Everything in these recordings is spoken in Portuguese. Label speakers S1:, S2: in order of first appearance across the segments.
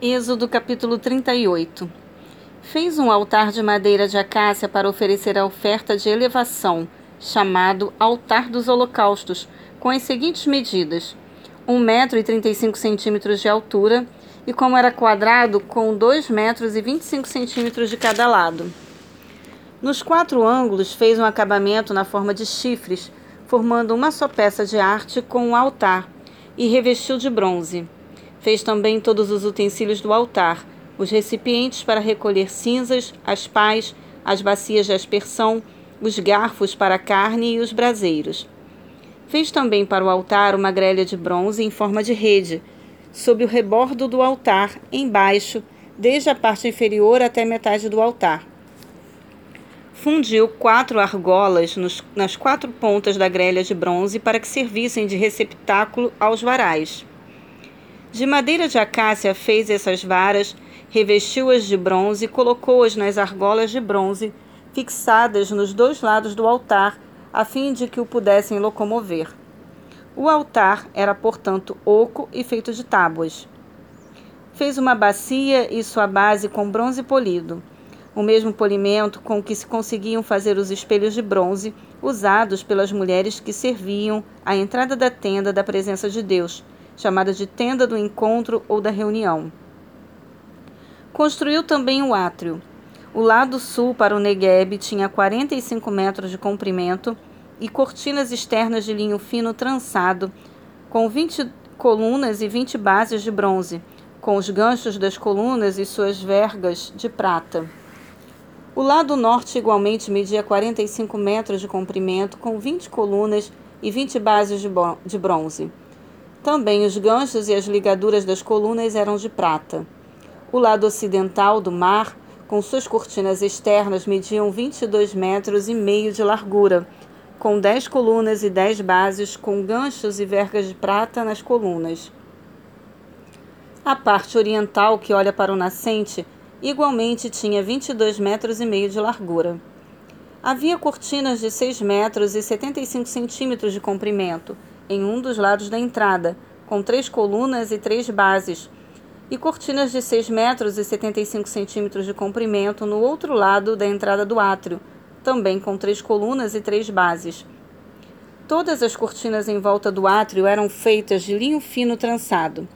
S1: Êxodo capítulo 38 Fez um altar de madeira de acácia para oferecer a oferta de elevação, chamado Altar dos Holocaustos, com as seguintes medidas: 1 metro e 35 centímetros de altura e como era quadrado, com 2 metros e 25 centímetros de cada lado. Nos quatro ângulos fez um acabamento na forma de chifres, formando uma só peça de arte com um altar, e revestiu de bronze. Fez também todos os utensílios do altar, os recipientes para recolher cinzas, as pás, as bacias de aspersão, os garfos para a carne e os braseiros. Fez também para o altar uma grelha de bronze em forma de rede, sob o rebordo do altar, embaixo, desde a parte inferior até metade do altar. Fundiu quatro argolas nos, nas quatro pontas da grelha de bronze para que servissem de receptáculo aos varais. De madeira de acácia fez essas varas, revestiu-as de bronze e colocou-as nas argolas de bronze, fixadas nos dois lados do altar, a fim de que o pudessem locomover. O altar era, portanto, oco e feito de tábuas. Fez uma bacia e sua base com bronze polido, o mesmo polimento com que se conseguiam fazer os espelhos de bronze usados pelas mulheres que serviam à entrada da tenda da presença de Deus chamada de tenda do encontro ou da reunião. Construiu também o átrio. O lado sul para o Negueb tinha 45 metros de comprimento e cortinas externas de linho fino trançado, com 20 colunas e 20 bases de bronze, com os ganchos das colunas e suas vergas de prata. O lado norte igualmente media 45 metros de comprimento, com 20 colunas e 20 bases de bronze. Também os ganchos e as ligaduras das colunas eram de prata. O lado ocidental do mar, com suas cortinas externas, mediam 22 metros e meio de largura, com 10 colunas e 10 bases, com ganchos e vergas de prata nas colunas. A parte oriental, que olha para o nascente, igualmente tinha 22 metros e meio de largura. Havia cortinas de 6 metros e 75 centímetros de comprimento, em um dos lados da entrada, com três colunas e três bases, e cortinas de 6 metros e 75 centímetros de comprimento no outro lado da entrada do átrio, também com três colunas e três bases. Todas as cortinas em volta do átrio eram feitas de linho fino trançado.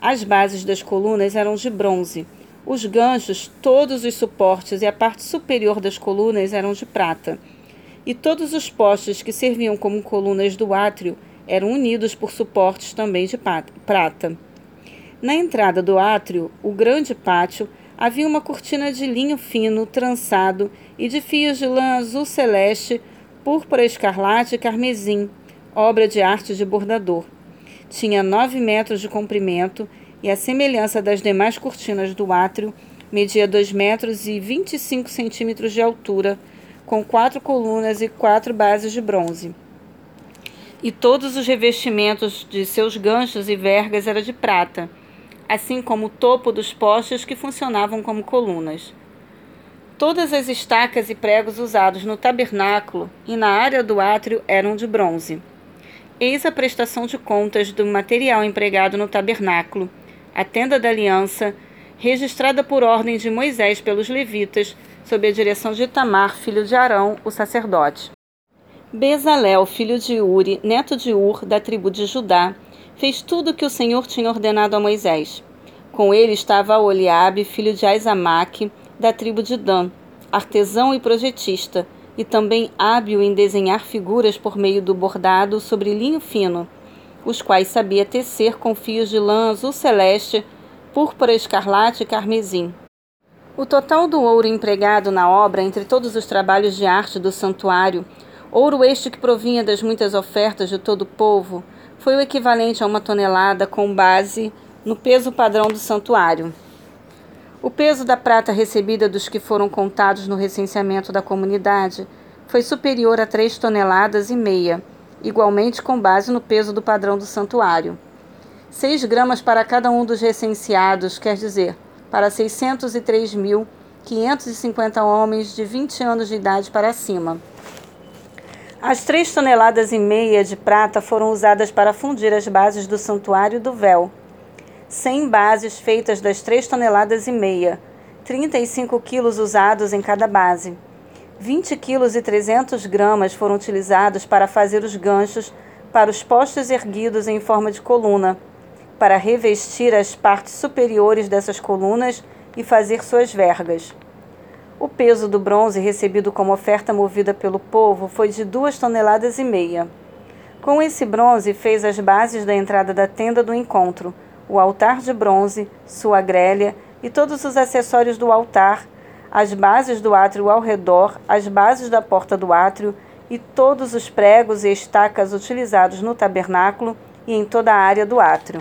S1: As bases das colunas eram de bronze. Os ganchos, todos os suportes e a parte superior das colunas eram de prata. E todos os postes que serviam como colunas do átrio eram unidos por suportes também de prata. Na entrada do átrio, o grande pátio, havia uma cortina de linho fino, trançado e de fios de lã azul celeste, púrpura escarlate e carmesim, obra de arte de bordador. Tinha nove metros de comprimento e, à semelhança das demais cortinas do átrio, media dois metros e vinte e cinco centímetros de altura, com quatro colunas e quatro bases de bronze e todos os revestimentos de seus ganchos e vergas era de prata, assim como o topo dos postes que funcionavam como colunas. Todas as estacas e pregos usados no tabernáculo e na área do átrio eram de bronze. Eis a prestação de contas do material empregado no tabernáculo, a tenda da aliança, registrada por ordem de Moisés pelos levitas, sob a direção de Tamar, filho de Arão, o sacerdote. Bezalel, filho de Uri, neto de Ur, da tribo de Judá, fez tudo o que o Senhor tinha ordenado a Moisés. Com ele estava Oliabe, filho de Aizamaque, da tribo de Dan, artesão e projetista, e também hábil em desenhar figuras por meio do bordado sobre linho fino, os quais sabia tecer com fios de lã azul celeste, púrpura escarlate e carmesim. O total do ouro empregado na obra entre todos os trabalhos de arte do santuário Ouro este que provinha das muitas ofertas de todo o povo foi o equivalente a uma tonelada com base no peso padrão do santuário. O peso da prata recebida dos que foram contados no recenseamento da comunidade foi superior a três toneladas e meia, igualmente com base no peso do padrão do santuário. Seis gramas para cada um dos recenseados, quer dizer, para 603.550 homens de 20 anos de idade para cima. As três toneladas e meia de prata foram usadas para fundir as bases do santuário do véu. 100 bases feitas das 3 toneladas e meia, 35 quilos usados em cada base. 20 quilos e 300 gramas foram utilizados para fazer os ganchos para os postes erguidos em forma de coluna, para revestir as partes superiores dessas colunas e fazer suas vergas. O peso do bronze recebido como oferta movida pelo povo foi de duas toneladas e meia. Com esse bronze fez as bases da entrada da tenda do encontro, o altar de bronze, sua grelha e todos os acessórios do altar, as bases do átrio ao redor, as bases da porta do átrio e todos os pregos e estacas utilizados no tabernáculo e em toda a área do átrio.